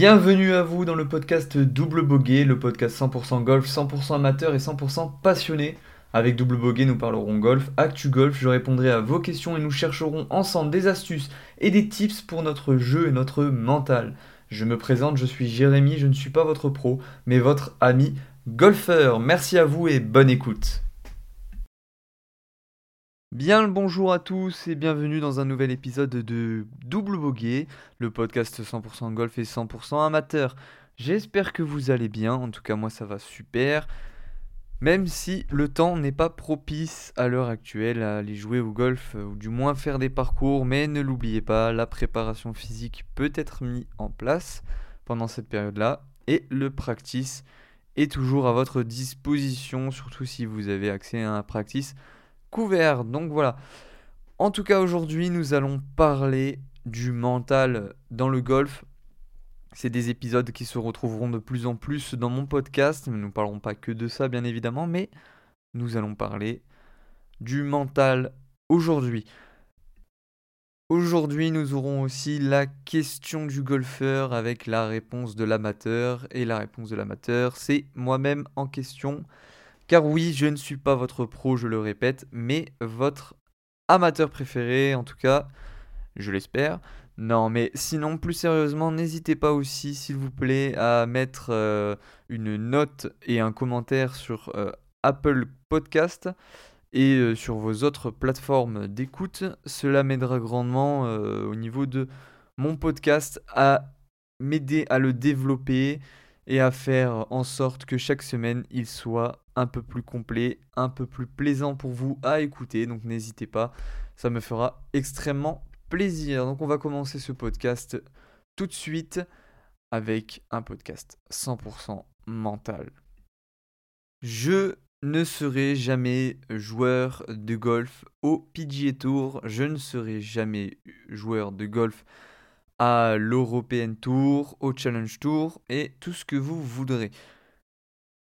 Bienvenue à vous dans le podcast Double Boguet, le podcast 100% golf, 100% amateur et 100% passionné. Avec Double Boguet, nous parlerons golf, actu golf, je répondrai à vos questions et nous chercherons ensemble des astuces et des tips pour notre jeu et notre mental. Je me présente, je suis Jérémy, je ne suis pas votre pro, mais votre ami golfeur. Merci à vous et bonne écoute. Bien le bonjour à tous et bienvenue dans un nouvel épisode de Double Boguet, le podcast 100% golf et 100% amateur. J'espère que vous allez bien, en tout cas moi ça va super. Même si le temps n'est pas propice à l'heure actuelle à aller jouer au golf ou du moins faire des parcours, mais ne l'oubliez pas, la préparation physique peut être mise en place pendant cette période-là et le practice est toujours à votre disposition, surtout si vous avez accès à un practice couvert. Donc voilà. En tout cas, aujourd'hui, nous allons parler du mental dans le golf. C'est des épisodes qui se retrouveront de plus en plus dans mon podcast. Nous ne parlerons pas que de ça, bien évidemment, mais nous allons parler du mental aujourd'hui. Aujourd'hui, nous aurons aussi la question du golfeur avec la réponse de l'amateur. Et la réponse de l'amateur, c'est moi-même en question. Car oui, je ne suis pas votre pro, je le répète, mais votre amateur préféré, en tout cas, je l'espère. Non, mais sinon, plus sérieusement, n'hésitez pas aussi, s'il vous plaît, à mettre euh, une note et un commentaire sur euh, Apple Podcast et euh, sur vos autres plateformes d'écoute. Cela m'aidera grandement au niveau de mon podcast à m'aider à le développer et à faire en sorte que chaque semaine il soit un peu plus complet, un peu plus plaisant pour vous à écouter. Donc n'hésitez pas, ça me fera extrêmement plaisir. Donc on va commencer ce podcast tout de suite avec un podcast 100% mental. Je ne serai jamais joueur de golf au PGA Tour, je ne serai jamais joueur de golf à l'European Tour, au Challenge Tour et tout ce que vous voudrez.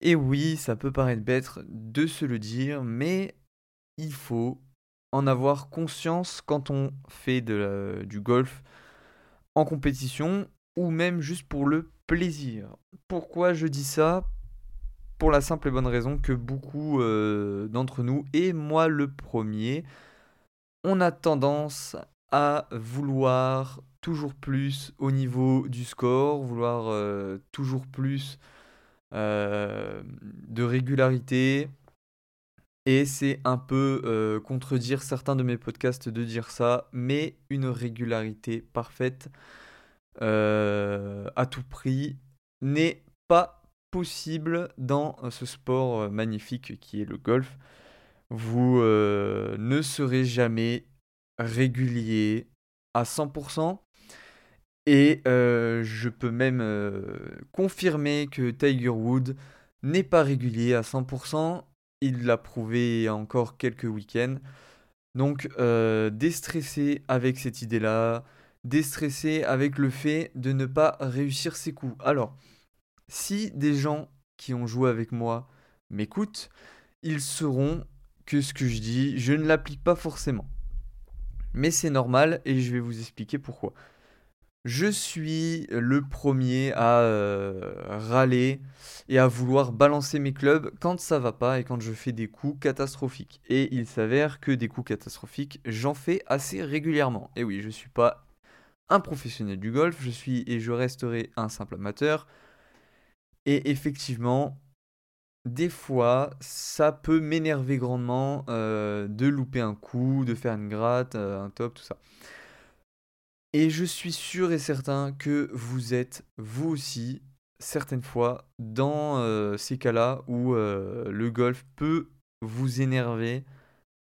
Et oui, ça peut paraître bête de se le dire, mais il faut en avoir conscience quand on fait du golf en compétition ou même juste pour le plaisir. Pourquoi je dis ça? Pour la simple et bonne raison que beaucoup euh, d'entre nous, et moi le premier, on a tendance à vouloir toujours plus au niveau du score, vouloir euh, toujours plus de régularité. Et c'est un peu euh, contredire certains de mes podcasts de dire ça, mais une régularité parfaite euh, à tout prix n'est pas possible dans ce sport magnifique qui est le golf. Vous ne serez jamais régulier à 100%. Et euh, je peux même euh, confirmer que Tiger Wood n'est pas régulier à 100%. Il l'a prouvé encore quelques week-ends. Donc euh, déstressé avec cette idée-là, déstressé avec le fait de ne pas réussir ses coups. Alors, si des gens qui ont joué avec moi m'écoutent, ils sauront que ce que je dis, je ne l'applique pas forcément. Mais c'est normal et je vais vous expliquer pourquoi. Je suis le premier à euh, râler et à vouloir balancer mes clubs quand ça va pas et quand je fais des coups catastrophiques. Et il s'avère que des coups catastrophiques, j'en fais assez régulièrement. Et oui, je suis pas un professionnel du golf, je suis et je resterai un simple amateur. Et effectivement, des fois, ça peut m'énerver grandement euh, de louper un coup, de faire une gratte, euh, un top, tout ça. Et je suis sûr et certain que vous êtes, vous aussi, certaines fois, dans euh, ces cas-là où euh, le golf peut vous énerver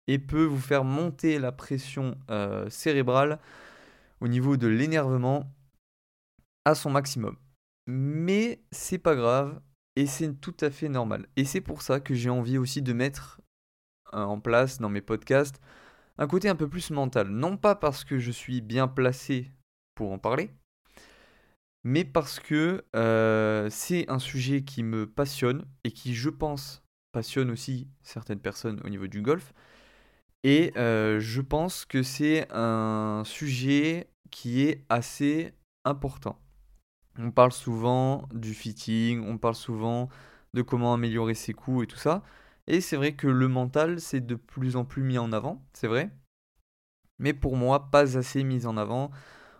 et peut vous faire monter la pression euh, cérébrale au niveau de l'énervement à son maximum. Mais c'est pas grave et c'est tout à fait normal. Et c'est pour ça que j'ai envie aussi de mettre en place dans mes podcasts un côté un peu plus mental. Non pas parce que je suis bien placé pour en parler, mais parce que euh, c'est un sujet qui me passionne et qui, je pense, passionne aussi certaines personnes au niveau du golf. Et euh, je pense que c'est un sujet qui est assez important. On parle souvent du fitting, on parle souvent de comment améliorer ses coups et tout ça. Et c'est vrai que le mental, c'est de plus en plus mis en avant, c'est vrai. Mais pour moi, pas assez mis en avant.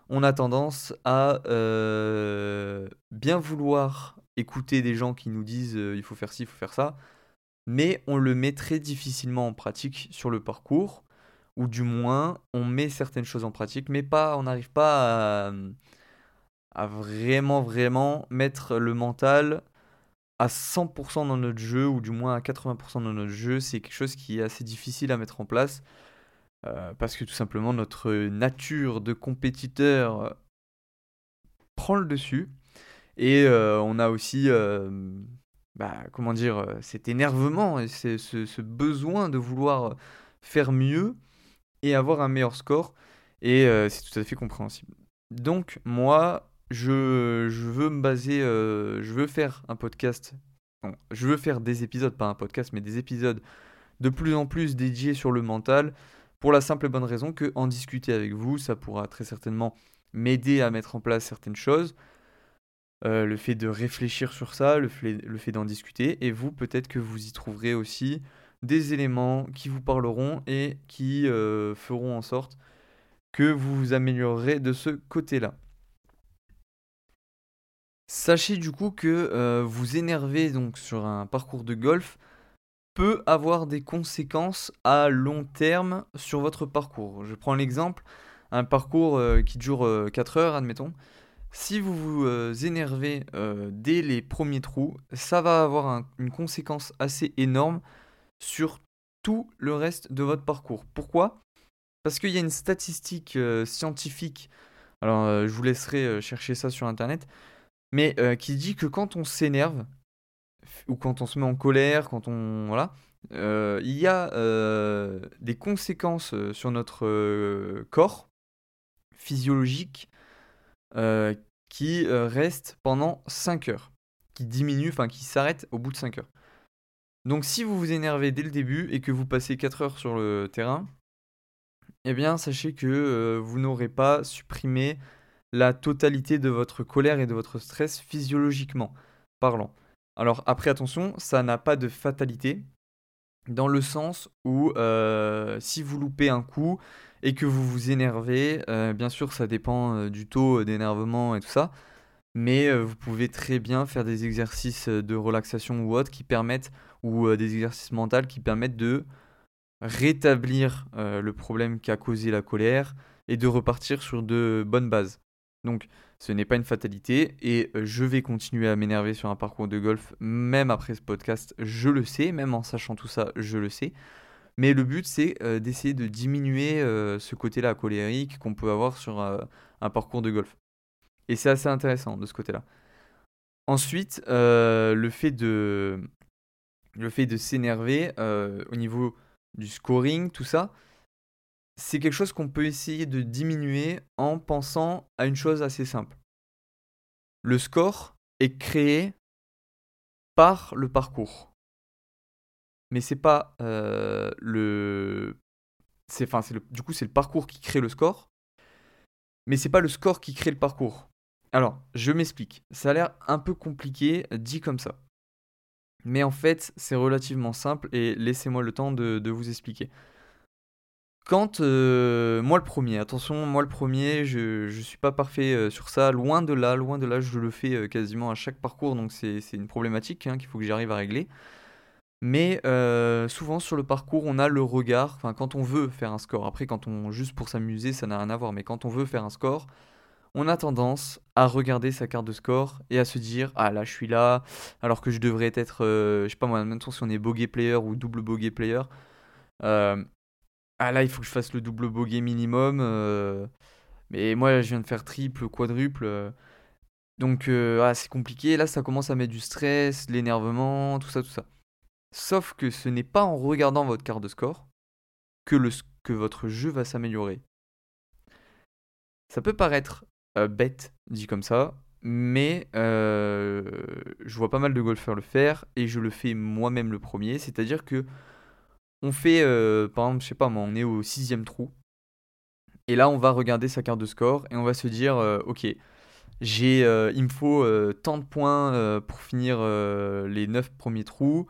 On a tendance à euh, bien vouloir écouter des gens qui nous disent euh, il faut faire ci, il faut faire ça, mais on le met très difficilement en pratique sur le parcours, ou du moins on met certaines choses en pratique, mais pas, on n'arrive pas à, à, vraiment vraiment mettre le mental à 100% dans notre jeu, ou du moins à 80% dans notre jeu, c'est quelque chose qui est assez difficile à mettre en place. Euh, parce que tout simplement notre nature de compétiteur euh, prend le dessus. Et euh, on a aussi, bah, comment dire, cet énervement et ce, ce, besoin de vouloir faire mieux et avoir un meilleur score. Et c'est tout à fait compréhensible. Donc moi, je, veux me baser, je veux faire un podcast. je veux faire des épisodes, pas un podcast, mais des épisodes de plus en plus dédiés sur le mental pour la simple et bonne raison que en discuter avec vous, ça pourra très certainement m'aider à mettre en place certaines choses. Euh, le fait de réfléchir sur ça, le fait, le fait d'en discuter, et vous, peut-être que vous y trouverez aussi des éléments qui vous parleront et qui euh, feront en sorte que vous vous améliorerez de ce côté-là. Sachez du coup que euh, vous énerver donc sur un parcours de golf, peut avoir des conséquences à long terme sur votre parcours. Je prends l'exemple, un parcours euh, qui dure 4 euh, heures, admettons. Si vous vous énervez dès les premiers trous, ça va avoir une conséquence assez énorme sur tout le reste de votre parcours. Pourquoi? Parce qu'il y a une statistique scientifique, alors je vous laisserai chercher ça sur Internet, mais qui dit que quand on s'énerve, ou quand on se met en colère, quand on voilà, euh, il y a euh, des conséquences euh, sur notre corps physiologique qui restent pendant 5 heures, qui diminuent, enfin qui s'arrêtent au bout de 5 heures. Donc si vous vous énervez dès le début et que vous passez 4 heures sur le terrain, eh bien sachez que vous n'aurez pas supprimé la totalité de votre colère et de votre stress physiologiquement parlant. Alors après attention, ça n'a pas de fatalité, dans le sens où euh, si vous loupez un coup et que vous vous énervez, euh, bien sûr ça dépend euh, du taux d'énervement et tout ça, mais vous pouvez très bien faire des exercices de relaxation ou autres qui permettent, ou des exercices mentaux qui permettent de rétablir le problème qui a causé la colère et de repartir sur de bonnes bases. Donc ce n'est pas une fatalité et euh, je vais continuer à m'énerver sur un parcours de golf même après ce podcast, je le sais, même en sachant tout ça, je le sais. Mais le but c'est euh, d'essayer de diminuer euh, ce côté-là colérique qu'on peut avoir sur un parcours de golf. Et c'est assez intéressant de ce côté-là. Ensuite, le fait de le fait de s'énerver au niveau du scoring, tout ça, c'est quelque chose qu'on peut essayer de diminuer en pensant à une chose assez simple. Le score est créé par le parcours. Mais c'est pas euh, le. C'est, c'est du coup, c'est le parcours qui crée le score. Mais c'est pas le score qui crée le parcours. Alors, je m'explique. Ça a l'air un peu compliqué dit comme ça. Mais en fait, c'est relativement simple et laissez-moi le temps de vous expliquer. Quand euh, moi le premier, attention, moi le premier, je ne suis pas parfait euh, sur ça, loin de là, loin de là, je le fais euh, quasiment à chaque parcours, donc c'est une problématique hein, qu'il faut que j'arrive à régler. Mais souvent sur le parcours, on a le regard, enfin quand on veut faire un score, après quand on juste pour s'amuser, ça n'a rien à voir, mais quand on veut faire un score, on a tendance à regarder sa carte de score et à se dire ah là je suis là, alors que je devrais être, je sais pas moi, même si on est bogey player ou double bogey player. Ah là, il faut que je fasse le double bogey minimum. Euh, mais moi, je viens de faire triple, quadruple. Euh. donc, euh, ah, c'est compliqué. Là, ça commence à mettre du stress, l'énervement, tout ça, tout ça. Sauf que ce n'est pas en regardant votre carte de score que votre jeu va s'améliorer. Ça peut paraître bête, dit comme ça, mais je vois pas mal de golfeurs le faire et je le fais moi-même le premier. C'est-à-dire que on fait, euh, par exemple, je sais pas moi, on est au sixième trou. Et là, on va regarder sa carte de score et on va se dire, euh, ok, j'ai, euh, il me faut tant de points pour finir les 9 premiers trous.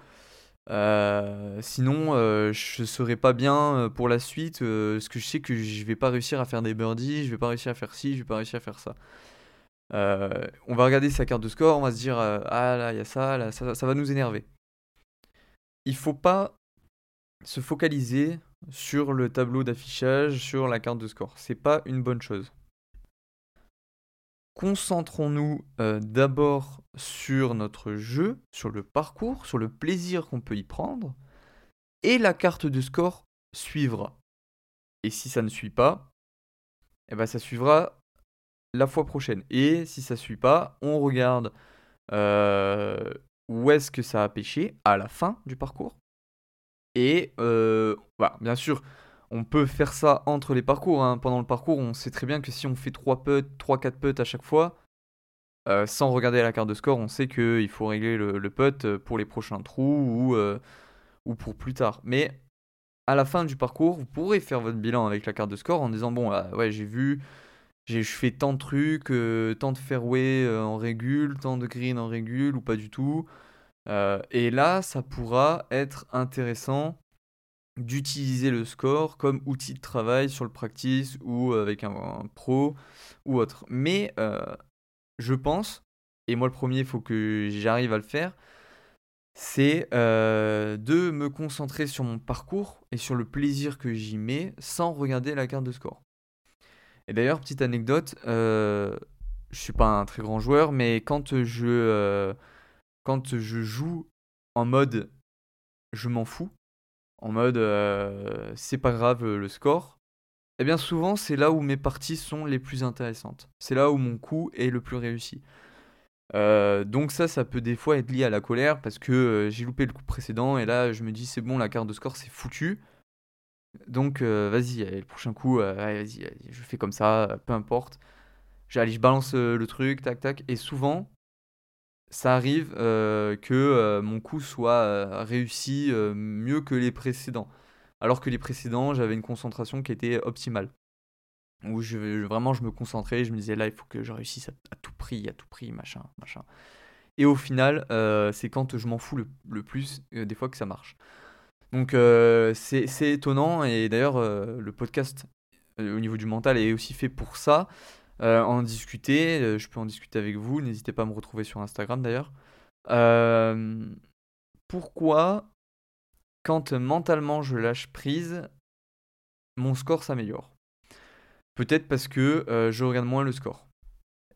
sinon, je serai pas bien pour la suite, parce que je sais que je vais pas réussir à faire des birdies, je vais pas réussir à faire ci, je vais pas réussir à faire ça. on va regarder sa carte de score, on va se dire ah là il y a ça, là ça, ça va nous énerver. Il faut pas se focaliser sur le tableau d'affichage, sur la carte de score. C'est pas une bonne chose. Concentrons-nous euh, d'abord sur notre jeu, sur le parcours, sur le plaisir qu'on peut y prendre, et la carte de score suivra. Et si ça ne suit pas, eh ben ça suivra la fois prochaine. Et si ça ne suit pas, on regarde euh, où est-ce que ça a pêché à la fin du parcours. Et euh, bien sûr, on peut faire ça entre les parcours. Hein. Pendant le parcours, on sait très bien que si on fait 3 putts, 3-4 putts à chaque fois, euh, sans regarder la carte de score, on sait qu'il faut régler le, le, putt pour les prochains trous ou, euh, ou pour plus tard. Mais à la fin du parcours, vous pourrez faire votre bilan avec la carte de score en disant bon, ah, ouais, j'ai vu, j'ai fait tant de trucs, tant de fairway en régule, tant de green en régule ou pas du tout. Euh, et là, ça pourra être intéressant d'utiliser le score comme outil de travail sur le practice ou avec un, pro ou autre. Mais euh, je pense, et moi le premier, il faut que j'arrive à le faire, c'est euh, de me concentrer sur mon parcours et sur le plaisir que j'y mets sans regarder la carte de score. Et d'ailleurs, petite anecdote, je suis pas un très grand joueur, mais quand je quand je joue en mode je m'en fous, en mode euh, c'est pas grave le score, eh bien souvent c'est là où mes parties sont les plus intéressantes. C'est là où mon coup est le plus réussi. Euh, donc ça, ça peut des fois être lié à la colère parce que euh, j'ai loupé le coup précédent et là je me dis c'est bon, la carte de score c'est foutu. Donc vas-y, le prochain coup, je fais comme ça, peu importe. J'allais, je balance le truc, tac tac. Et souvent, ça arrive euh, que euh, mon coup soit euh, réussi mieux que les précédents. Alors que les précédents, j'avais une concentration qui était optimale. Où je, vraiment je me concentrais, je me disais là il faut que je réussisse à, tout prix, à tout prix, machin, machin. Et au final, c'est quand je m'en fous le, plus, des fois que ça marche. Donc c'est étonnant, et d'ailleurs le podcast au niveau du mental est aussi fait pour ça. Euh, en discuter. Euh, je peux en discuter avec vous. N'hésitez pas à me retrouver sur Instagram d'ailleurs. Euh, pourquoi, quand mentalement je lâche prise, mon score s'améliore? Peut-être parce que je regarde moins le score.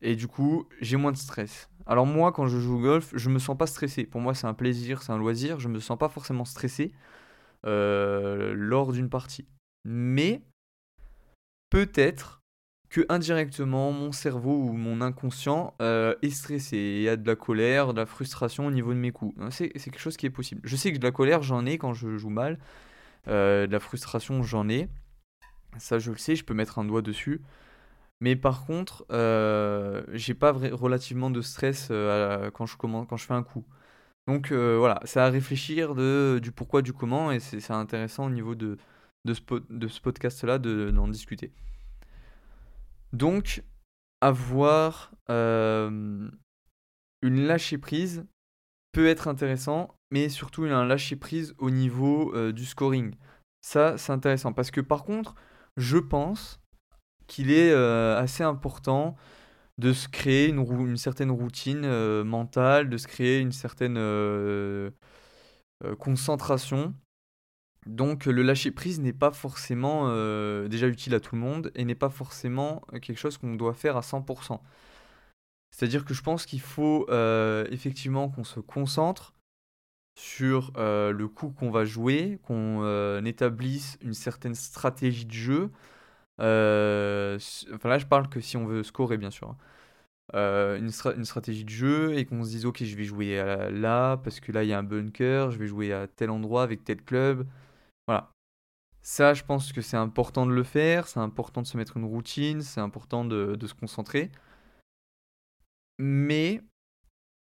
Et du coup, j'ai moins de stress. Alors moi, quand je joue au golf, je me sens pas stressé. Pour moi, c'est un plaisir, c'est un loisir. Je me sens pas forcément stressé lors d'une partie. Mais peut-être que indirectement mon cerveau ou mon inconscient euh, est stressé et a de la colère, de la frustration au niveau de mes coups. C'est quelque chose qui est possible. Je sais que de la colère j'en ai quand je joue mal, euh, de la frustration j'en ai. Ça je le sais, je peux mettre un doigt dessus. Mais par contre, euh, j'ai pas relativement de stress quand, je quand je fais un coup. Donc voilà, c'est à réfléchir de, du pourquoi, du comment, et c'est intéressant au niveau de, de ce, de ce podcast-là d'en discuter. Donc, avoir euh, une lâcher prise peut être intéressant, mais surtout un lâcher prise au niveau euh, du scoring. Ça, c'est intéressant parce que par contre, je pense qu'il est euh, assez important de se créer une, une certaine routine mentale, de se créer une certaine concentration donc le lâcher prise n'est pas forcément euh, déjà utile à tout le monde et n'est pas forcément euh, quelque chose qu'on doit faire à 100%. C'est-à-dire que je pense qu'il faut euh, effectivement qu'on se concentre sur le coup qu'on va jouer, qu'on établisse une certaine stratégie de jeu. enfin là je parle que si on veut scorer bien sûr. Hein. Une, stratégie de jeu et qu'on se dise ok je vais jouer là parce que là il y a un bunker, je vais jouer à tel endroit avec tel club. Voilà. Ça, je pense que c'est important de le faire, c'est important de se mettre une routine, c'est important de, se concentrer. Mais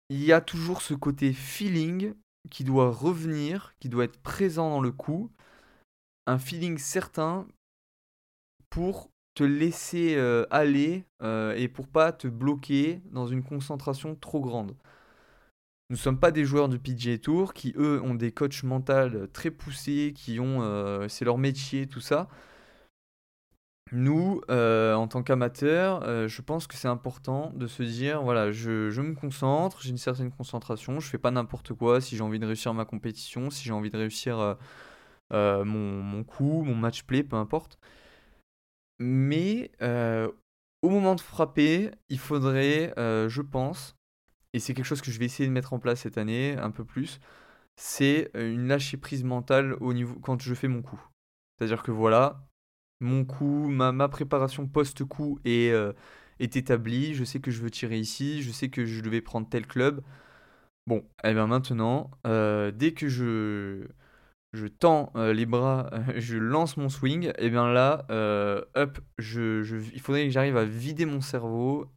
il y a toujours ce côté feeling qui doit revenir, qui doit être présent dans le coup. Un feeling certain pour te laisser aller et pour pas te bloquer dans une concentration trop grande. Nous ne sommes pas des joueurs de PGA Tour qui, eux, ont des coachs mentaux très poussés, qui ont. c'est leur métier, tout ça. Nous, en tant qu'amateurs, je pense que c'est important de se dire voilà, je, je me concentre, j'ai une certaine concentration, je fais pas n'importe quoi si j'ai envie de réussir ma compétition, si j'ai envie de réussir mon, mon coup, mon match play, peu importe. Mais au moment de frapper, il faudrait, je pense, et c'est quelque chose que je vais essayer de mettre en place cette année un peu plus, c'est une lâcher prise mentale au niveau quand je fais mon coup. C'est-à-dire que voilà, mon coup, ma, préparation post-coup est, est établie, je sais que je veux tirer ici, je sais que je devais prendre tel club. Bon, et eh bien maintenant, dès que je, je tends euh, les bras, je lance mon swing, et bien là, euh, hop, je, il faudrait que j'arrive à vider mon cerveau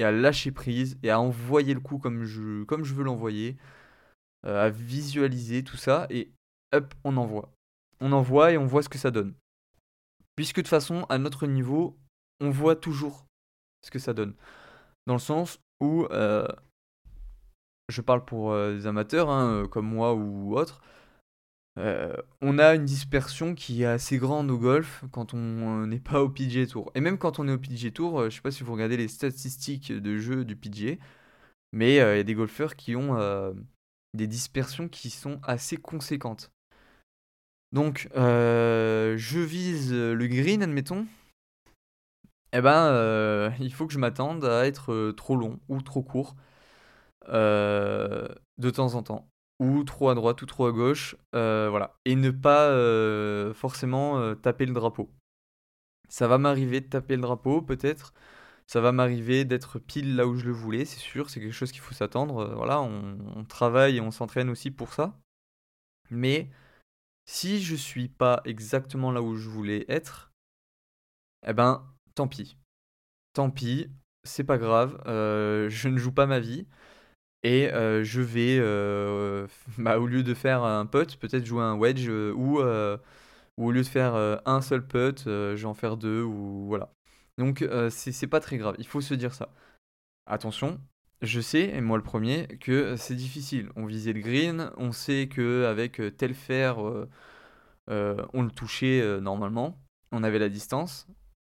et à lâcher prise et à envoyer le coup comme je, comme je veux l'envoyer, euh, à visualiser tout ça, et hop, on envoie. On envoie et on voit ce que ça donne. Puisque de toute façon, à notre niveau, on voit toujours ce que ça donne. Dans le sens où, je parle pour des amateurs, hein, comme moi ou autres, euh, on a une dispersion qui est assez grande au golf quand on n'est pas au PGA Tour. Et même quand on est au PGA Tour, euh, je sais pas si vous regardez les statistiques de jeu du PGA, mais euh, il y a des golfeurs qui ont des dispersions qui sont assez conséquentes. Donc, je vise le green, admettons. Eh ben, il faut que je m'attende à être trop long ou trop court de temps en temps ou trop à droite ou trop à gauche, euh, voilà. Et ne pas euh, forcément euh, taper le drapeau. Ça va m'arriver de taper le drapeau, peut-être. Ça va m'arriver d'être pile là où je le voulais, c'est sûr. C'est quelque chose qu'il faut s'attendre. voilà, on, travaille et on s'entraîne aussi pour ça. Mais si je suis pas exactement là où je voulais être, eh ben, tant pis. Tant pis, c'est pas grave. je ne joue pas ma vie. Et je vais, bah, au lieu de faire un putt, peut-être jouer un wedge ou, ou au lieu de faire un seul putt, je vais en faire deux ou voilà. Donc c'est pas très grave, il faut se dire ça. Attention, je sais, et moi le premier, que c'est difficile. On visait le green, on sait qu'avec tel fer, on le touchait normalement, on avait la distance.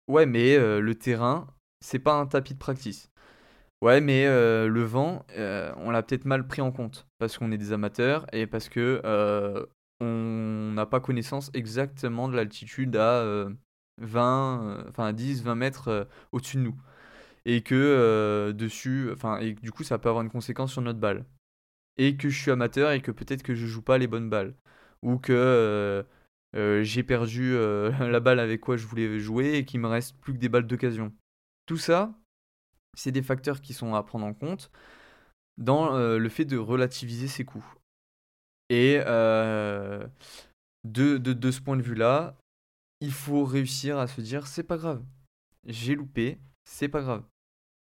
Ouais, mais le terrain, c'est pas un tapis de practice. Ouais, mais euh, le vent, euh, on l'a peut-être mal pris en compte parce qu'on est des amateurs et parce que euh, on n'a pas connaissance exactement de l'altitude à 20, enfin 10, 20 mètres au-dessus de nous. Et que dessus, enfin, et du coup, ça peut avoir une conséquence sur notre balle. Et que je suis amateur et que peut-être que je joue pas les bonnes balles. Ou que j'ai perdu la balle avec quoi je voulais jouer et qu'il me reste plus que des balles d'occasion. Tout ça, c'est des facteurs qui sont à prendre en compte dans euh, le fait de relativiser ses coûts. Et euh, de, de, ce point de vue-là, il faut réussir à se dire c'est pas grave, j'ai loupé, c'est pas grave.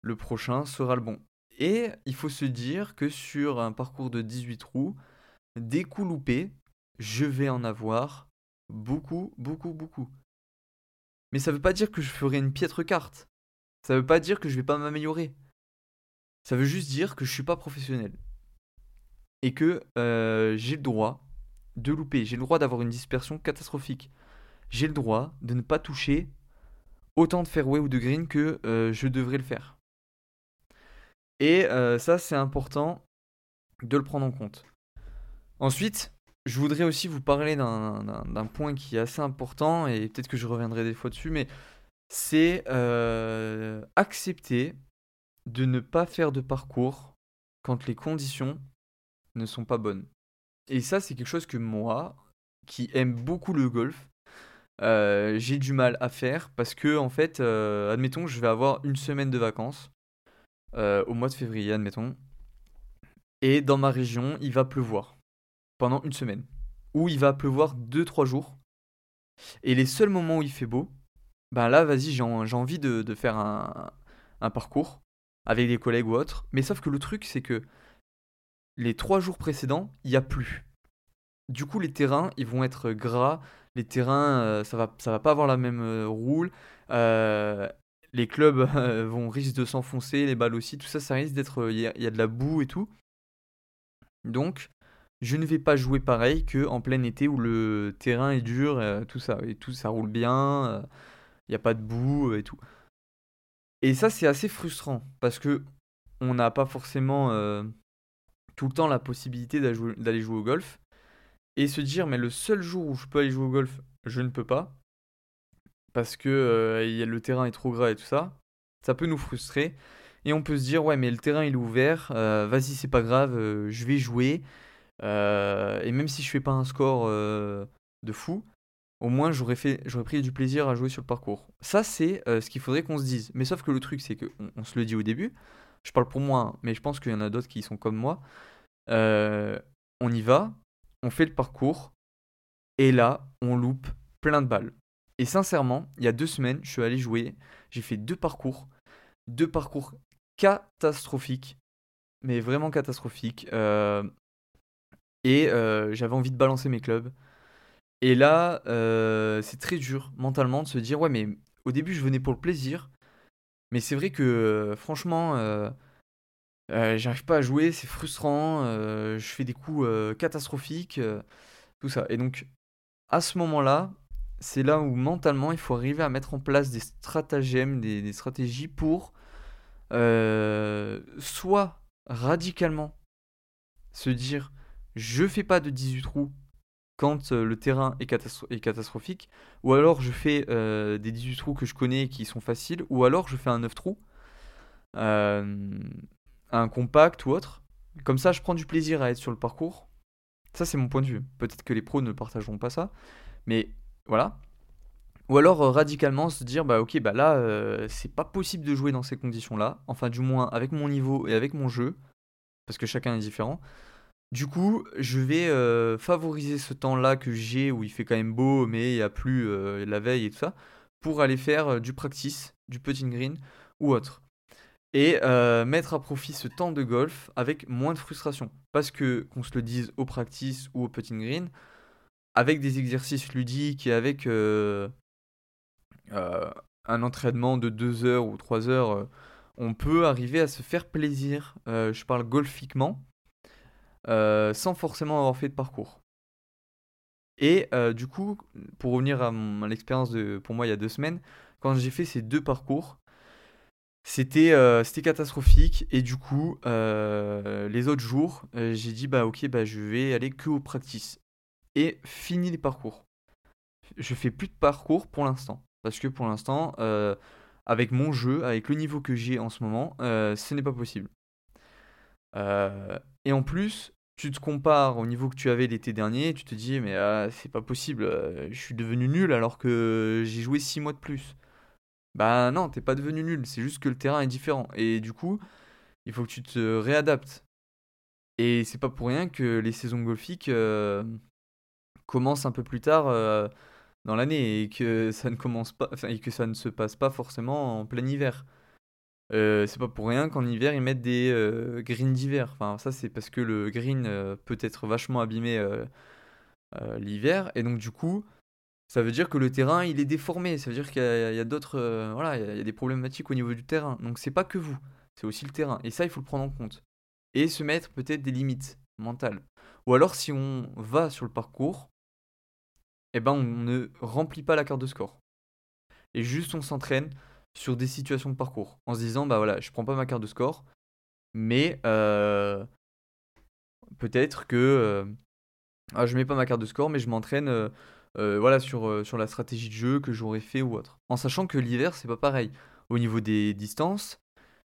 Le prochain sera le bon. Et il faut se dire que sur un parcours de 18 trous, des coups loupés, je vais en avoir beaucoup, beaucoup, beaucoup. Mais ça veut pas dire que je ferai une piètre carte. Ça veut pas dire que je vais pas m'améliorer. Ça veut juste dire que je suis pas professionnel. Et que euh, j'ai le droit de louper. J'ai le droit d'avoir une dispersion catastrophique. J'ai le droit de ne pas toucher autant de fairway ou de green que euh, je devrais le faire. Et euh, ça, c'est important de le prendre en compte. Ensuite, je voudrais aussi vous parler d'un point qui est assez important, et peut-être que je reviendrai des fois dessus, mais c'est euh, accepter de ne pas faire de parcours quand les conditions ne sont pas bonnes. Et ça, c'est quelque chose que moi, qui aime beaucoup le golf, euh, j'ai du mal à faire parce que, en fait, euh, admettons, je vais avoir une semaine de vacances au mois de février, admettons, et dans ma région, il va pleuvoir pendant une semaine, ou il va pleuvoir 2-3 jours. Et les seuls moments où il fait beau, ben là, vas-y, j'ai envie de, faire un, parcours avec des collègues ou autres. Mais sauf que le truc, c'est que les trois jours précédents, il n'y a plus. du coup, les terrains, ils vont être gras. Les terrains, ça va, ça va pas avoir la même roule. les clubs vont risquer de s'enfoncer, les balles aussi. Tout ça, ça risque d'être. Il y, a de la boue et tout. Donc, je ne vais pas jouer pareil que en plein été où le terrain est dur, tout ça, et tout ça roule bien, il n'y a pas de boue et tout. Et ça, c'est assez frustrant parce que on n'a pas forcément tout le temps la possibilité d'aller jouer, au golf et se dire mais le seul jour où je peux aller jouer au golf, je ne peux pas parce que le terrain est trop gras et tout ça. Ça peut nous frustrer et on peut se dire ouais mais le terrain il est ouvert, vas-y c'est pas grave, je vais jouer euh, et même si je fais pas un score euh, de fou, au moins j'aurais pris du plaisir à jouer sur le parcours. Ça c'est euh, ce qu'il faudrait qu'on se dise. Mais sauf que le truc c'est que on, se le dit au début. Je parle pour moi, hein, mais je pense qu'il y en a d'autres qui sont comme moi. on y va, on fait le parcours et là on loupe plein de balles. Et sincèrement, il y a deux semaines, je suis allé jouer, j'ai fait deux parcours, deux parcours catastrophiques, mais vraiment catastrophiques. Et euh, j'avais envie de balancer mes clubs. Et là, euh, c'est très dur mentalement de se dire ouais, mais au début, je venais pour le plaisir. Mais c'est vrai que euh, franchement, j'arrive pas à jouer, c'est frustrant. je fais des coups catastrophiques, tout ça. Et donc, à ce moment-là, c'est là où mentalement, il faut arriver à mettre en place des stratagèmes, des, des stratégies pour soit radicalement se dire je fais pas de 18 trous quand euh, le terrain est, catastrophique, ou alors je fais euh, des 18 trous que je connais qui sont faciles, ou alors je fais un 9 trous, euh, un compact ou autre. Comme ça, je prends du plaisir à être sur le parcours. Ça, c'est mon point de vue. Peut-être que les pros ne partageront pas ça, mais voilà. Ou alors radicalement se dire bah ok bah là c'est pas possible de jouer dans ces conditions là, enfin du moins avec mon niveau et avec mon jeu, parce que chacun est différent. Du coup, je vais euh, favoriser ce temps-là que j'ai où il fait quand même beau, mais il n'y a plus euh, la veille et tout ça, pour aller faire euh, du practice, du putting green ou autre. Et mettre à profit ce temps de golf avec moins de frustration. Parce que, qu'on se le dise au practice ou au putting green, avec des exercices ludiques et avec un entraînement de 2 heures ou 3 heures, on peut arriver à se faire plaisir. je parle golfiquement sans forcément avoir fait de parcours. Et euh, du coup, pour revenir à, l'expérience pour moi il y a deux semaines, quand j'ai fait ces deux parcours, c'était euh, c'était catastrophique. Et du coup les autres jours j'ai dit bah ok bah je vais aller que au practice et fini les parcours. Je fais plus de parcours pour l'instant. Parce que pour l'instant avec mon jeu avec le niveau que j'ai en ce moment ce n'est pas possible et en plus tu te compares au niveau que tu avais l'été dernier, tu te dis mais ah, c'est pas possible, euh, je suis devenu nul alors que j'ai joué 6 mois de plus. Bah non, t'es pas devenu nul, c'est juste que le terrain est différent. Et du coup, il faut que tu te réadaptes. Et c'est pas pour rien que les saisons golfiques euh, commencent un peu plus tard euh, dans l'année et que ça ne commence pas, et que ça ne se passe pas forcément en plein hiver. Euh, c'est pas pour rien qu'en hiver ils mettent des euh, greens d'hiver. Enfin, ça c'est parce que le green euh, peut être vachement abîmé l'hiver et donc du coup ça veut dire que le terrain il est déformé. Ça veut dire qu'il y a, d'autres voilà il y, a des problématiques au niveau du terrain. Donc c'est pas que vous, c'est aussi le terrain et ça il faut le prendre en compte et se mettre peut-être des limites mentales. Ou alors si on va sur le parcours, eh ben on ne remplit pas la carte de score et juste on s'entraîne sur des situations de parcours en se disant bah voilà je prends pas ma carte de score mais euh, peut-être que euh, ah, je mets pas ma carte de score mais je m'entraîne euh, voilà sur, sur la stratégie de jeu que j'aurais fait ou autre. En sachant que l'hiver c'est pas pareil. Au niveau des distances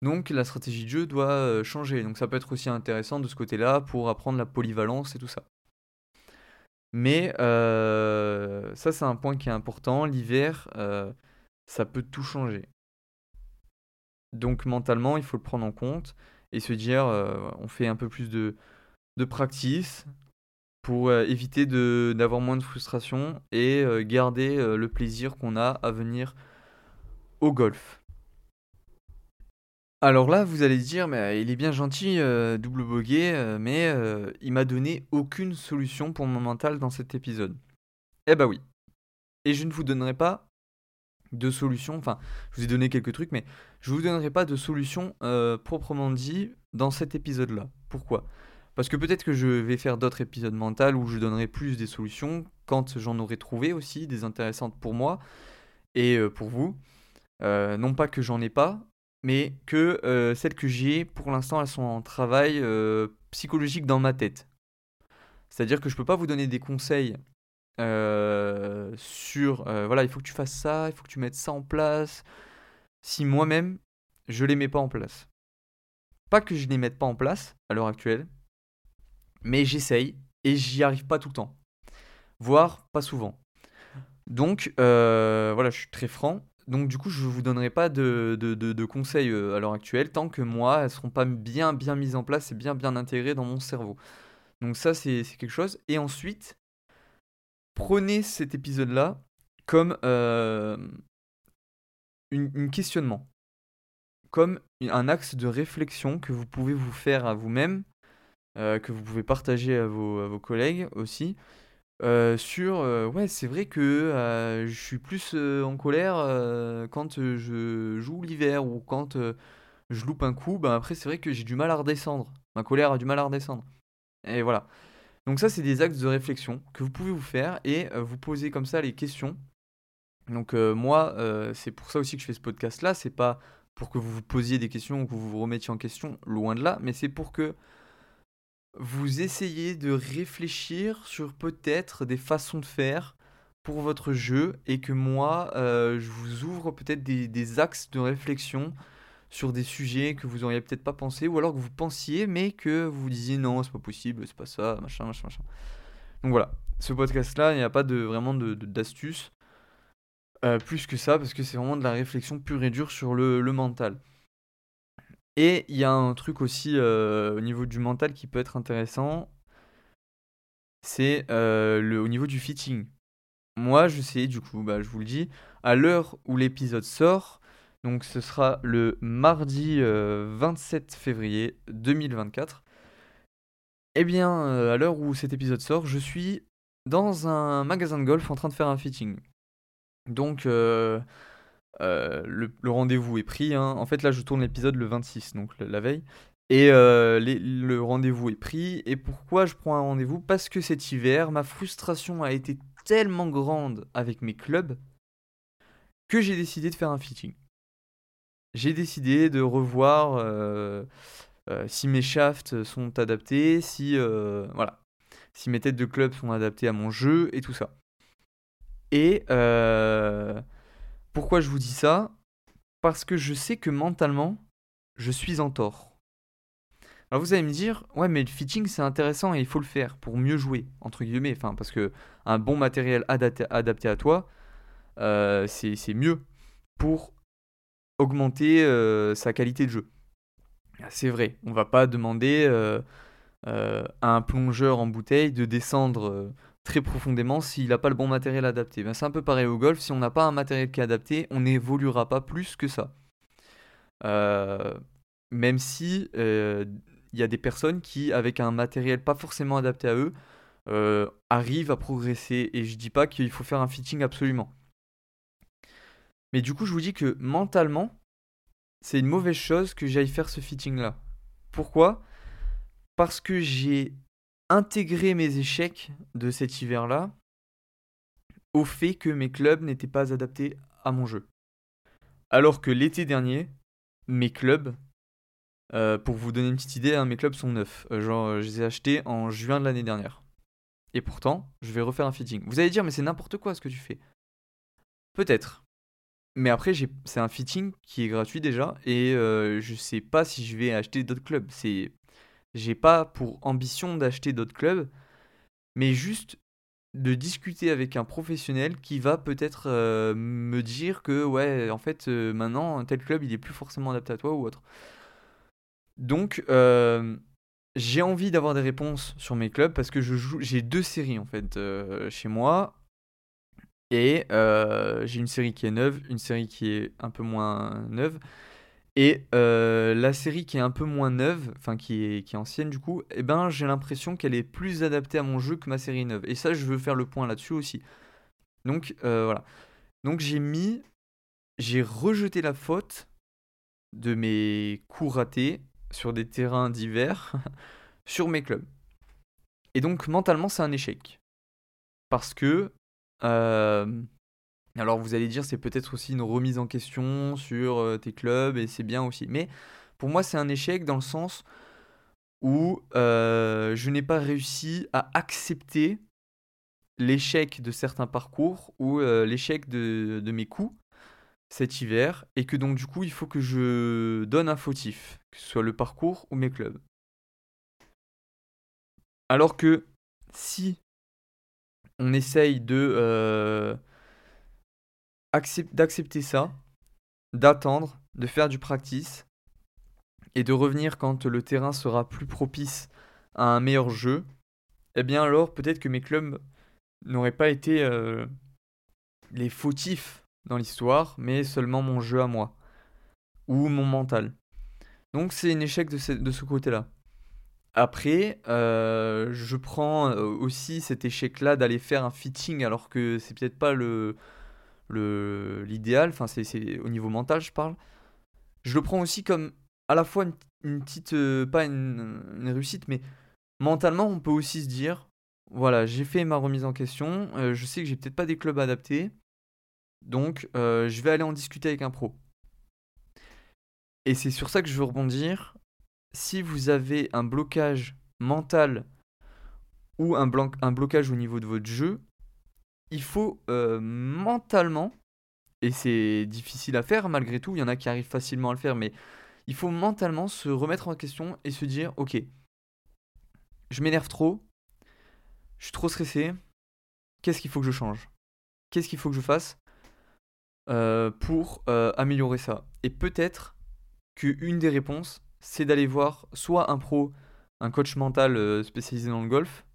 donc la stratégie de jeu doit changer. Donc ça peut être aussi intéressant de ce côté là pour apprendre la polyvalence et tout ça. Mais ça c'est un point qui est important. L'hiver ça peut tout changer. Donc mentalement, il faut le prendre en compte et se dire, euh, on fait un peu plus de, de practice pour euh, éviter d'avoir moins de frustration et euh, garder le plaisir qu'on a à venir au golf. Alors là, vous allez dire, mais il est bien gentil, double boguet, mais il m'a donné aucune solution pour mon mental dans cet épisode. Eh bah oui. Et je ne vous donnerai pas de solution, enfin, je vous ai donné quelques trucs, mais je vous donnerai pas de solution proprement dit dans cet épisode-là. Pourquoi? Parce que peut-être que je vais faire d'autres épisodes mentaux où je donnerai plus des solutions quand j'en aurai trouvé aussi, des intéressantes pour moi et pour vous. non pas que j'en ai pas, mais que celles que j'ai, pour l'instant, elles sont en travail psychologique dans ma tête. C'est-à-dire que je peux pas vous donner des conseils euh, sur euh, voilà, il faut que tu fasses ça, il faut que tu mettes ça en place. Si moi-même, je les mets pas en place. Pas que je les mette pas en place à l'heure actuelle, mais j'essaye et j'y arrive pas tout le temps. Voire pas souvent. Donc euh, voilà, je suis très franc. Donc du coup, je vous donnerai pas de, de, de, conseils à l'heure actuelle tant que moi, elles seront pas bien bien mises en place et bien bien intégrées dans mon cerveau. Donc ça, c'est quelque chose. Et ensuite, prenez cet épisode-là comme euh, un questionnement, comme un axe de réflexion que vous pouvez vous faire à vous-même, euh, que vous pouvez partager à vos, collègues aussi. Euh, sur ouais c'est vrai que je suis plus en colère quand je joue l'hiver ou quand je loupe un coup ben après c'est vrai que j'ai du mal à redescendre. Ma colère a du mal à redescendre. Et voilà donc ça, c'est des axes de réflexion que vous pouvez vous faire et euh, vous poser comme ça les questions. Donc euh, moi, euh, c'est pour ça aussi que je fais ce podcast-là. C'est pas pour que vous vous posiez des questions ou que vous vous remettiez en question, loin de là, mais c'est pour que vous essayiez de réfléchir sur peut-être des façons de faire pour votre jeu et que moi, je vous ouvre peut-être des, des axes de réflexion sur des sujets que vous auriez peut-être pas pensé, ou alors que vous pensiez, mais que vous vous disiez non, c'est pas possible, c'est pas ça, machin, machin, machin. Donc voilà, ce podcast-là, il n'y a pas de, vraiment d'astuces. De, euh, plus que ça, parce que c'est vraiment de la réflexion pure et dure sur le, mental. Et il y a un truc aussi euh, au niveau du mental qui peut être intéressant, c'est euh, au niveau du fitting. Moi, je sais, du coup, bah, je vous le dis, à l'heure où l'épisode sort, donc ce sera le mardi 27 euh, février 2024. Eh bien, euh, à l'heure où cet épisode sort, je suis dans un magasin de golf en train de faire un fitting. Donc euh, le, rendez-vous est pris. Hein. En fait là je tourne l'épisode le 26, donc la, veille. Et le rendez-vous est pris. Et pourquoi je prends un rendez-vous? Parce que cet hiver, ma frustration a été tellement grande avec mes clubs que j'ai décidé de faire un fitting j'ai décidé de revoir euh, euh, si mes shafts sont adaptés, si euh, voilà, si mes têtes de club sont adaptées à mon jeu et tout ça. Et pourquoi je vous dis ça? Parce que je sais que mentalement, je suis en tort. Alors vous allez me dire, ouais, mais le fitting c'est intéressant et il faut le faire pour mieux jouer, entre guillemets. Enfin, parce que un bon matériel adapté, adapté à toi, c'est mieux pour augmenter euh, sa qualité de jeu. Ah, c'est vrai, on va pas demander euh, euh, à un plongeur en bouteille de descendre très profondément s'il n'a pas le bon matériel adapté. Ben, c'est un peu pareil au golf, si on n'a pas un matériel qui est adapté, on n'évoluera pas plus que ça. même si il y a des personnes qui, avec un matériel pas forcément adapté à eux, arrivent à progresser. Et je dis pas qu'il faut faire un fitting absolument. Mais du coup, je vous dis que mentalement, c'est une mauvaise chose que j'aille faire ce fitting-là. Pourquoi? Parce que j'ai intégré mes échecs de cet hiver-là au fait que mes clubs n'étaient pas adaptés à mon jeu. Alors que l'été dernier, mes clubs, euh, pour vous donner une petite idée, hein, mes clubs sont neufs. Euh, genre, euh, je les ai achetés en juin de l'année dernière. Et pourtant, je vais refaire un fitting. Vous allez dire, mais c'est n'importe quoi ce que tu fais. Peut-être. Mais après, c'est un fitting qui est gratuit déjà et euh, je sais pas si je vais acheter d'autres clubs. C'est, j'ai pas pour ambition d'acheter d'autres clubs, mais juste de discuter avec un professionnel qui va peut-être euh, me dire que ouais, en fait, euh, maintenant tel club il est plus forcément adapté à toi ou autre. Donc, j'ai envie d'avoir des réponses sur mes clubs parce que je joue, j'ai deux séries en fait chez moi. Et euh, j'ai une série qui est neuve, une série qui est un peu moins neuve. Et euh, la série qui est un peu moins neuve, enfin qui est, qui est ancienne du coup, eh ben, j'ai l'impression qu'elle est plus adaptée à mon jeu que ma série neuve. Et ça, je veux faire le point là-dessus aussi. Donc euh, voilà. Donc j'ai mis, j'ai rejeté la faute de mes coups ratés sur des terrains divers sur mes clubs. Et donc mentalement, c'est un échec. Parce que alors vous allez dire c'est peut-être aussi une remise en question sur euh, tes clubs et c'est bien aussi. Mais pour moi c'est un échec dans le sens où euh, je n'ai pas réussi à accepter l'échec de certains parcours ou euh, l'échec de, de, mes coups cet hiver et que donc du coup il faut que je donne un fautif, que ce soit le parcours ou mes clubs. Alors que si on essaye de d'accepter ça, d'attendre, de faire du practice et de revenir quand le terrain sera plus propice à un meilleur jeu, eh bien alors peut-être que mes clubs n'auraient pas été euh, les fautifs dans l'histoire, mais seulement mon jeu à moi ou mon mental. Donc c'est un échec de ce côté-là. Après, euh, je prends euh, aussi cet échec-là d'aller faire un fitting alors que c'est peut-être pas le, l'idéal, enfin c'est au niveau mental je parle, je le prends aussi comme à la fois une, petite, euh, pas une, réussite, mais mentalement on peut aussi se dire, voilà, j'ai fait ma remise en question, je sais que j'ai peut-être pas des clubs adaptés, donc je vais aller en discuter avec un pro. Et c'est sur ça que je veux rebondir. Si vous avez un blocage mental ou un, blocage au niveau de votre jeu, il faut euh, mentalement, et c'est difficile à faire malgré tout, il y en a qui arrivent facilement à le faire, mais il faut mentalement se remettre en question et se dire, ok, je m'énerve trop, je suis trop stressé, qu'est-ce qu'il faut que je change? Qu'est-ce qu'il faut que je fasse euh, pour euh, améliorer ça? Et peut-être qu'une des réponses, c'est d'aller voir soit un pro, un coach mental spécialisé dans le golf,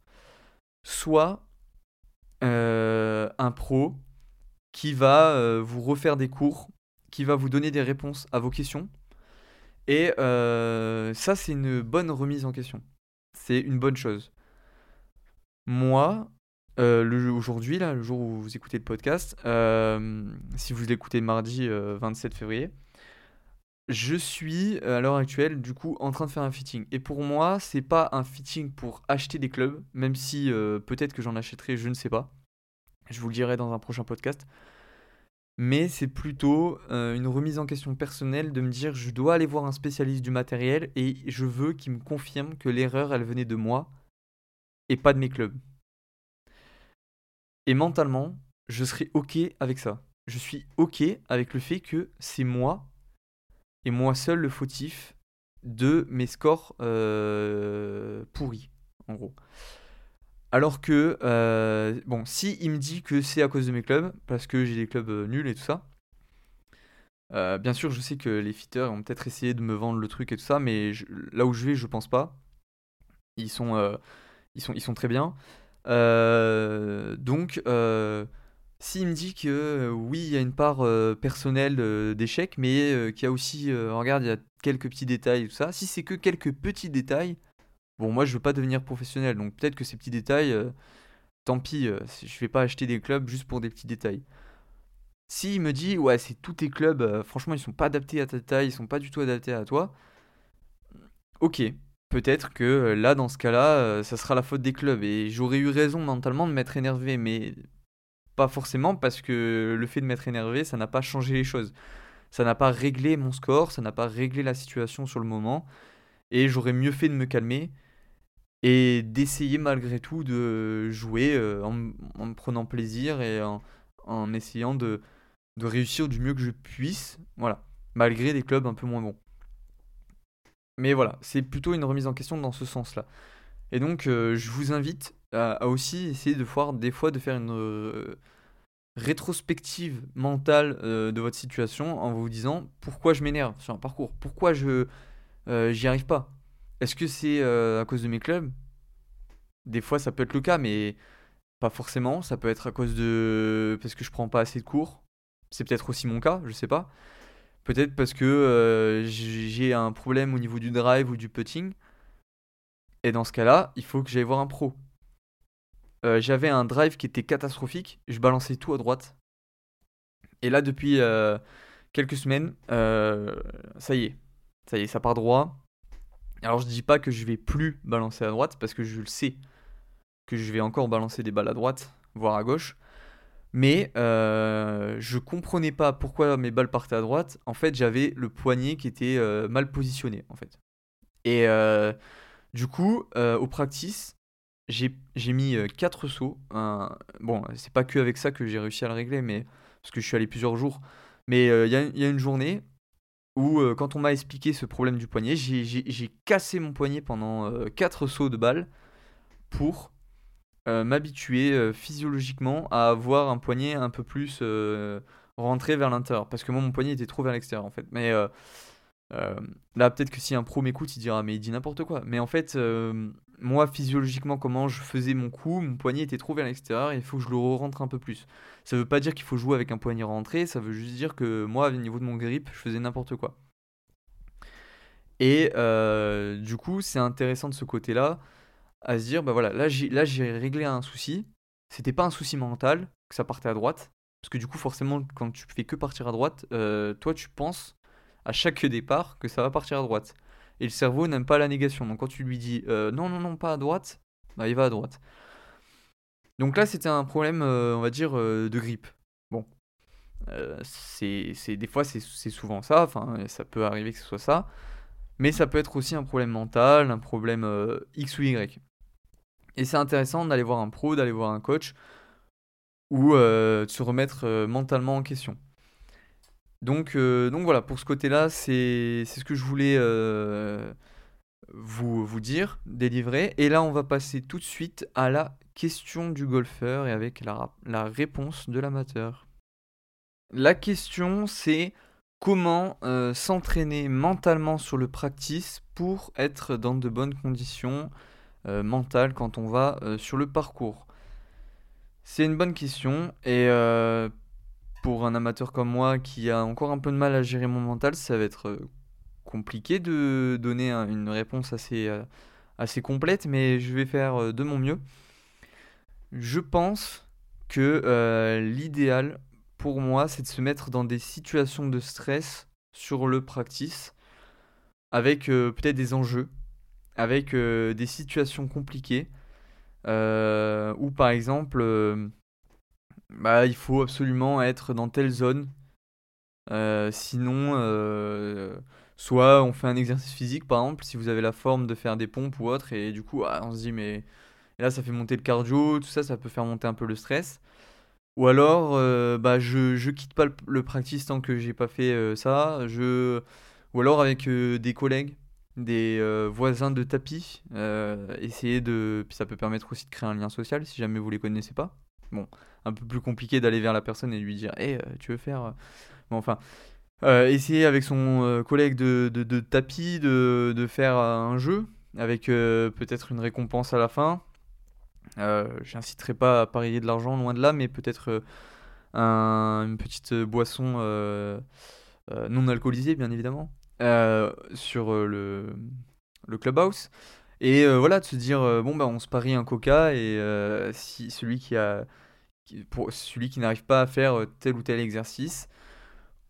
soit euh, un pro qui va euh, vous refaire des cours, qui va vous donner des réponses à vos questions. Et euh, ça, c'est une bonne remise en question. C'est une bonne chose. Moi, aujourd'hui, le jour où vous écoutez le podcast, si vous l'écoutez mardi 27 février, je suis à l'heure actuelle du coup en train de faire un fitting. Et pour moi, c'est pas un fitting pour acheter des clubs, même si euh, peut-être que j'en achèterai, je ne sais pas. Je vous le dirai dans un prochain podcast. Mais c'est plutôt euh, une remise en question personnelle de me dire je dois aller voir un spécialiste du matériel et je veux qu'il me confirme que l'erreur elle venait de moi et pas de mes clubs. Et mentalement, je serai ok avec ça. Je suis ok avec le fait que c'est moi et moi seul le fautif de mes scores euh, pourris, en gros. Alors que, euh, bon, si il me dit que c'est à cause de mes clubs, parce que j'ai des clubs euh, nuls et tout ça, bien sûr, je sais que les fitters ont peut-être essayé de me vendre le truc et tout ça, mais là où je vais, je pense pas. Ils sont, très bien. donc, s'il me dit que euh, oui, il y a une part euh, personnelle euh, d'échec, mais qu'il y a aussi, regarde, il y a quelques petits détails tout ça. Si c'est que quelques petits détails, bon, moi je veux pas devenir professionnel, donc peut-être que ces petits détails, tant pis, je vais pas acheter des clubs juste pour des petits détails. S'il me dit, ouais, c'est tous tes clubs, franchement, ils sont pas adaptés à ta taille, ils sont pas du tout adaptés à toi, ok. Peut-être que là, dans ce cas-là, ça sera la faute des clubs. Et j'aurais eu raison mentalement de m'être énervé, mais pas forcément parce que le fait de m'être énervé, ça n'a pas changé les choses. Ça n'a pas réglé mon score, ça n'a pas réglé la situation sur le moment. Et j'aurais mieux fait de me calmer et d'essayer malgré tout de jouer euh, en, me prenant plaisir et en, essayant de, de, réussir du mieux que je puisse. Voilà, malgré des clubs un peu moins bons. Mais voilà, c'est plutôt une remise en question dans ce sens-là. Et donc, euh, je vous invite à, aussi essayer de voir des fois de faire une euh, rétrospective mentale euh, de votre situation en vous disant pourquoi je m'énerve sur un parcours, pourquoi je j'y arrive pas? Est-ce que c'est à cause de mes clubs? Des fois ça peut être le cas, mais pas forcément. Ça peut être à cause de parce que je prends pas assez de cours. C'est peut-être aussi mon cas, je sais pas. Peut-être parce que j'ai un problème au niveau du drive ou du putting. Et dans ce cas-là, il faut que j'aille voir un pro. J'avais un drive qui était catastrophique, je balançais tout à droite. Et là, depuis quelques semaines, ça y est, ça y est, ça part droit. Alors je dis pas que je vais plus balancer à droite parce que je le sais que je vais encore balancer des balles à droite, voire à gauche. Mais euh, je comprenais pas pourquoi mes balles partaient à droite. En fait, j'avais le poignet qui était euh, mal positionné, en fait. Et euh, du coup, euh, au practice, j'ai mis 4 sauts. bon, c'est pas que avec ça que j'ai réussi à le régler, mais parce que je suis allé plusieurs jours. Mais il y, y, a une journée où, quand on m'a expliqué ce problème du poignet, j'ai cassé mon poignet pendant 4 sauts de balles pour euh, m'habituer euh, physiologiquement à avoir un poignet un peu plus euh, rentré vers l'intérieur. Parce que moi, mon poignet était trop vers l'extérieur, en fait. Mais là, peut-être que si un pro m'écoute, il dira, mais il dit n'importe quoi. Mais en fait, moi, physiologiquement, comment je faisais mon coup, mon poignet était trop vers l'extérieur il faut que je le rentre un peu plus. Ça veut pas dire qu'il faut jouer avec un poignet rentré, ça veut juste dire que moi, au niveau de mon grip, je faisais n'importe quoi. Et du coup, c'est intéressant de ce côté-là à se dire, bah voilà, là j'ai, réglé un souci, c'était pas un souci mental, que ça partait à droite, parce que du coup forcément quand tu fais que partir à droite, euh, toi tu penses à chaque départ que ça va partir à droite. Et le cerveau n'aime pas la négation, donc quand tu lui dis euh, non non non pas à droite, bah il va à droite. Donc là c'était un problème, euh, on va dire, de grippe. Bon, c'est, des fois c'est, souvent ça, enfin ça peut arriver que ce soit ça. Mais ça peut être aussi un problème mental, un problème X ou Y. Et c'est intéressant d'aller voir un pro, d'aller voir un coach, ou euh, de se remettre euh, mentalement en question. Donc, euh, donc voilà, pour ce côté-là, c'est ce que je voulais vous, vous dire, délivrer. Et là, on va passer tout de suite à la question du golfeur et avec la, réponse de l'amateur. La question, c'est comment s'entraîner mentalement sur le practice pour être dans de bonnes conditions euh, mental quand on va euh, sur le parcours? C'est une bonne question et euh, pour un amateur comme moi qui a encore un peu de mal à gérer mon mental, ça va être compliqué de donner une réponse assez, assez complète, mais je vais faire de mon mieux. Je pense que l'idéal pour moi, c'est de se mettre dans des situations de stress sur le practice, avec peut-être des enjeux avec euh, des situations compliquées euh, où par exemple euh, bah, il faut absolument être dans telle zone sinon soit on fait un exercice physique par exemple si vous avez la forme de faire des pompes ou autre et du coup ah, on se dit mais là ça fait monter le cardio tout ça ça peut faire monter un peu le stress ou alors bah je, je quitte pas le, practice tant que j'ai pas fait ça je ou alors avec des collègues des euh, voisins de tapis. Euh, essayer de. Puis ça peut permettre aussi de créer un lien social si jamais vous les connaissez pas. Bon, un peu plus compliqué d'aller vers la personne et lui dire Hé, euh, tu veux faire. Bon, enfin. essayer avec son collègue de, de, tapis de, de, faire un jeu avec peut-être une récompense à la fin. J'inciterai pas à parier de l'argent, loin de là, mais peut-être une petite boisson non alcoolisée, bien évidemment. Euh, sur euh, le, le clubhouse. Et euh, voilà, de se dire, bon, bah, on se parie un coca et si celui qui a. pour celui qui n'arrive pas à faire tel ou tel exercice.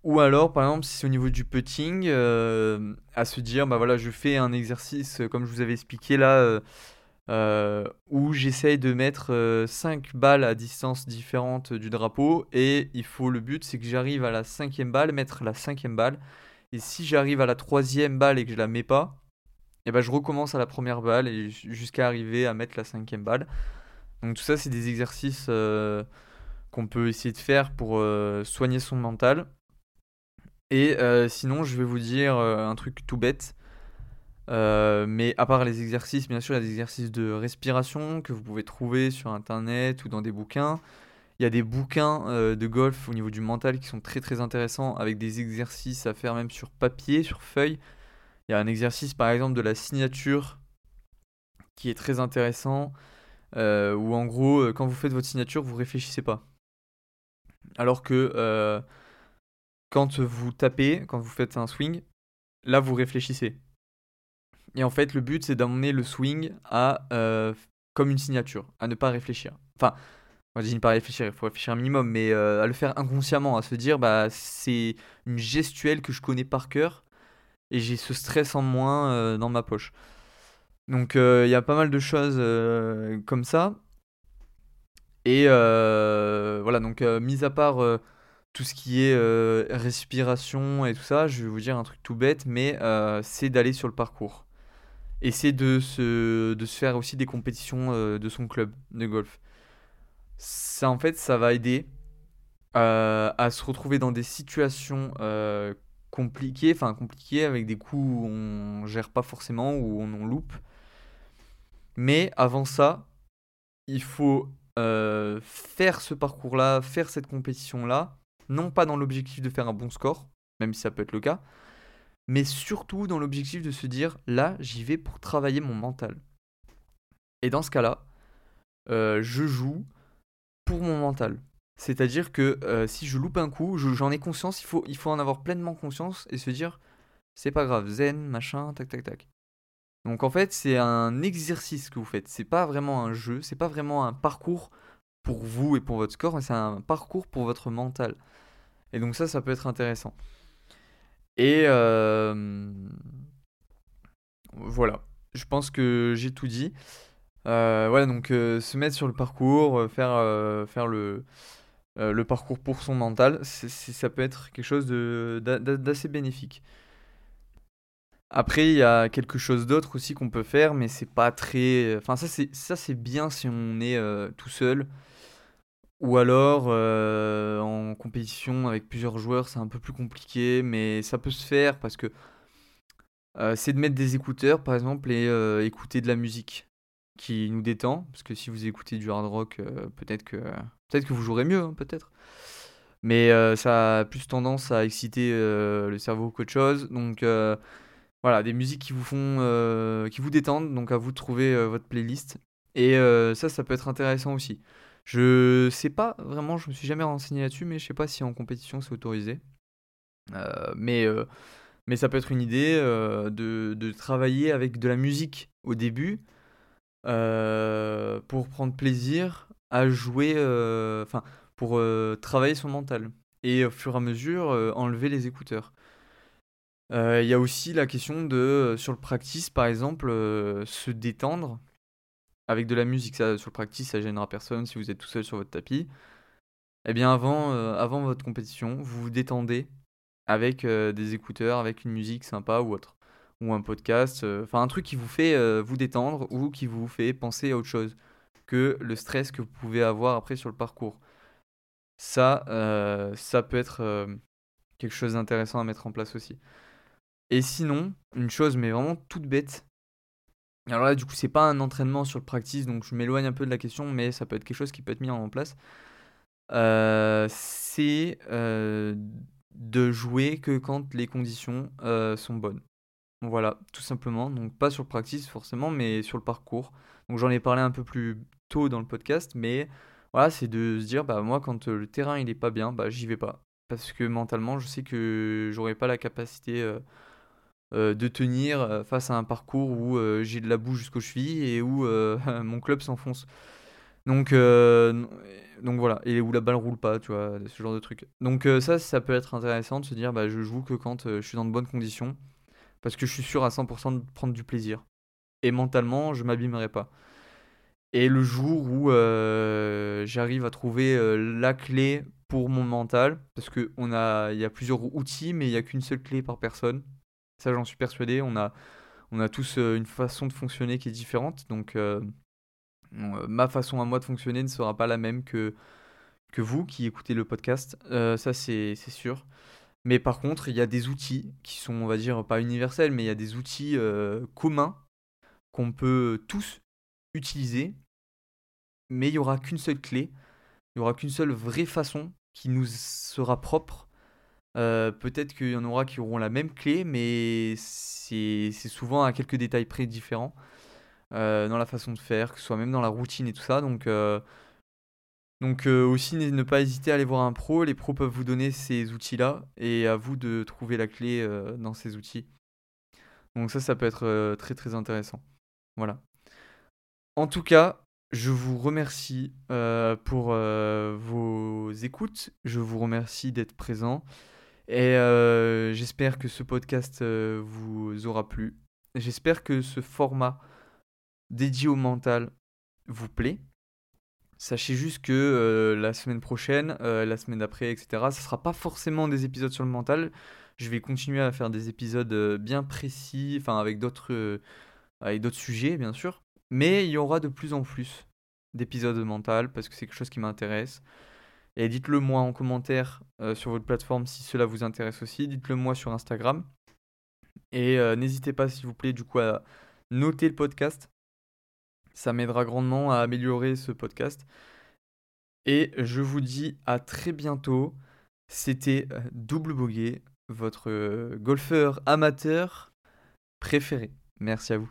Ou alors, par exemple, si c'est au niveau du putting, à se dire, bah voilà, je fais un exercice, comme je vous avais expliqué là, où j'essaye de mettre 5 balles à distance différente du drapeau. Et il faut, le but, c'est que j'arrive à la cinquième balle, mettre la cinquième balle. Et si j'arrive à la troisième balle et que je la mets pas, et eh ben je recommence à la première balle jusqu'à arriver à mettre la cinquième balle. Donc tout ça, c'est des exercices euh, qu'on peut essayer de faire pour euh, soigner son mental. Et euh, sinon, je vais vous dire un truc tout bête. mais à part les exercices, bien sûr, il y a des exercices de respiration que vous pouvez trouver sur Internet ou dans des bouquins. Il y a des bouquins de golf au niveau du mental qui sont très très intéressants avec des exercices à faire même sur papier, sur feuille. Il y a un exercice par exemple de la signature qui est très intéressant euh, où en gros euh, quand vous faites votre signature vous réfléchissez pas. Alors que quand vous tapez, quand vous faites un swing, là vous réfléchissez. Et en fait, le but c'est d'emmener le swing à euh, comme une signature, à ne pas réfléchir. Enfin, on dit ne pas réfléchir, il faut réfléchir un minimum, mais euh, à le faire inconsciemment, à se dire bah c'est une gestuelle que je connais par cœur et j'ai ce stress en moins euh, dans ma poche. Donc il y a pas mal de choses comme ça. Et voilà, donc mis à part tout ce qui est respiration et tout ça, je vais vous dire un truc tout bête, mais c'est d'aller sur le parcours. Et c'est de se, faire aussi des compétitions de son club de golf. Ça, en fait, ça va aider à se retrouver dans des situations compliquées, enfin compliquées, avec des coups où on gère pas forcément, où on, on loupe. Mais avant ça, il faut faire ce parcours-là, faire cette compétition-là, non pas dans l'objectif de faire un bon score, même si ça peut être le cas, mais surtout dans l'objectif de se dire là, j'y vais pour travailler mon mental. Et dans ce cas-là, euh, je joue pour mon mental. C'est-à-dire que euh, si je loupe un coup, j'en ai conscience, il faut, il faut en avoir pleinement conscience et se dire c'est pas grave, zen, machin, tac tac tac. Donc en fait, c'est un exercice que vous faites. C'est pas vraiment un jeu, c'est pas vraiment un parcours pour vous et pour votre score, mais c'est un parcours pour votre mental. Et donc ça, ça peut être intéressant. Et euh, voilà, je pense que j'ai tout dit. Euh, voilà, donc euh, se mettre sur le parcours, faire, le parcours pour son mental, ça peut être quelque chose d'assez bénéfique. Après, il y a quelque chose d'autre aussi qu'on peut faire, mais c'est pas très. Enfin, ça, c'est, bien si on est tout seul. Ou alors, euh, en compétition avec plusieurs joueurs, c'est un peu plus compliqué, mais ça peut se faire parce que euh, c'est de mettre des écouteurs, par exemple, et euh, écouter de la musique qui nous détend. Parce que si vous écoutez du hard rock, peut-être que, peut que vous jouerez mieux, hein, peut-être. Mais ça a plus tendance à exciter le cerveau qu'autre chose. Donc voilà, des musiques qui vous font, qui vous détendent. Donc à vous de trouver votre playlist. Et ça, ça peut être intéressant aussi. Je sais pas vraiment, je me suis jamais renseigné là-dessus, mais je sais pas si en compétition c'est autorisé. Euh, mais, euh, mais ça peut être une idée euh, de, de, travailler avec de la musique au début pour prendre plaisir à jouer, enfin pour travailler son mental et au fur et à mesure enlever les écouteurs. Il y a aussi la question de, sur le practice par exemple, se détendre avec de la musique, ça, sur le practice, ça gênera personne si vous êtes tout seul sur votre tapis. Eh bien, avant, euh, avant votre compétition, vous vous détendez avec euh, des écouteurs, avec une musique sympa ou autre. Ou un podcast, euh, enfin un truc qui vous fait vous détendre ou qui vous fait penser à autre chose que le stress que vous pouvez avoir après sur le parcours. Ça, ça peut être quelque chose d'intéressant à mettre en place aussi. Et sinon, une chose mais vraiment toute bête, alors là, du coup, c'est pas un entraînement sur le practice, donc je m'éloigne un peu de la question, mais ça peut être quelque chose qui peut être mis en place. Euh, c'est euh, de jouer que quand les conditions euh, sont bonnes. Voilà, tout simplement. Donc pas sur le practice forcément, mais sur le parcours. Donc j'en ai parlé un peu plus tôt dans le podcast, mais voilà, c'est de se dire, bah moi, quand le terrain il est pas bien, bah j'y vais pas. Parce que mentalement, je sais que j'aurais pas la capacité euh, de tenir euh, face à un parcours où euh, j'ai de la boue jusqu'aux chevilles et où mon club s'enfonce. Donc, donc voilà, et où la balle roule pas, tu vois, ce genre de truc. Donc ça, ça peut être intéressant de se dire, bah, je joue que quand je suis dans de bonnes conditions, parce que je suis sûr à 100% de prendre du plaisir. Et mentalement, je m'abîmerai pas. Et le jour où j'arrive à trouver la clé pour mon mental, parce qu'il y a plusieurs outils, mais il n'y a qu'une seule clé par personne. Ça, j'en suis persuadé. On a, on a tous euh, une façon de fonctionner qui est différente. Donc, euh, euh, ma façon à moi de fonctionner ne sera pas la même que, que vous qui écoutez le podcast. ça, c'est sûr. Mais par contre, il y a des outils qui sont, on va dire, pas universels, mais il y a des outils communs qu'on peut tous utiliser. Mais il n'y aura qu'une seule clé. Il n'y aura qu'une seule vraie façon qui nous sera propre euh, peut-être qu'il y en aura qui auront la même clé, mais c'est souvent à quelques détails près différents euh, dans la façon de faire, que ce soit même dans la routine et tout ça. Donc, euh, Donc aussi ne pas hésiter à aller voir un pro, les pros peuvent vous donner ces outils-là et à vous de trouver la clé dans ces outils. Donc ça, ça peut être très très intéressant. Voilà. En tout cas, je vous remercie pour vos écoutes, je vous remercie d'être présent et j'espère que ce podcast vous aura plu. J'espère que ce format dédié au mental vous plaît. Sachez juste que euh, la semaine prochaine, euh, la semaine d'après, etc., ce ne sera pas forcément des épisodes sur le mental. Je vais continuer à faire des épisodes euh, bien précis, enfin avec d'autres avec d'autres sujets, bien sûr. Mais il y aura de plus en plus d'épisodes mental parce que c'est quelque chose qui m'intéresse. Et dites-le moi en commentaire sur votre plateforme si cela vous intéresse aussi. Dites-le moi sur Instagram. Et n'hésitez pas, s'il vous plaît, du coup, à noter le podcast ça m'aidera grandement à améliorer ce podcast. Et je vous dis à très bientôt. C'était euh, Double Bogey, votre euh, golfeur amateur préféré. Merci à vous.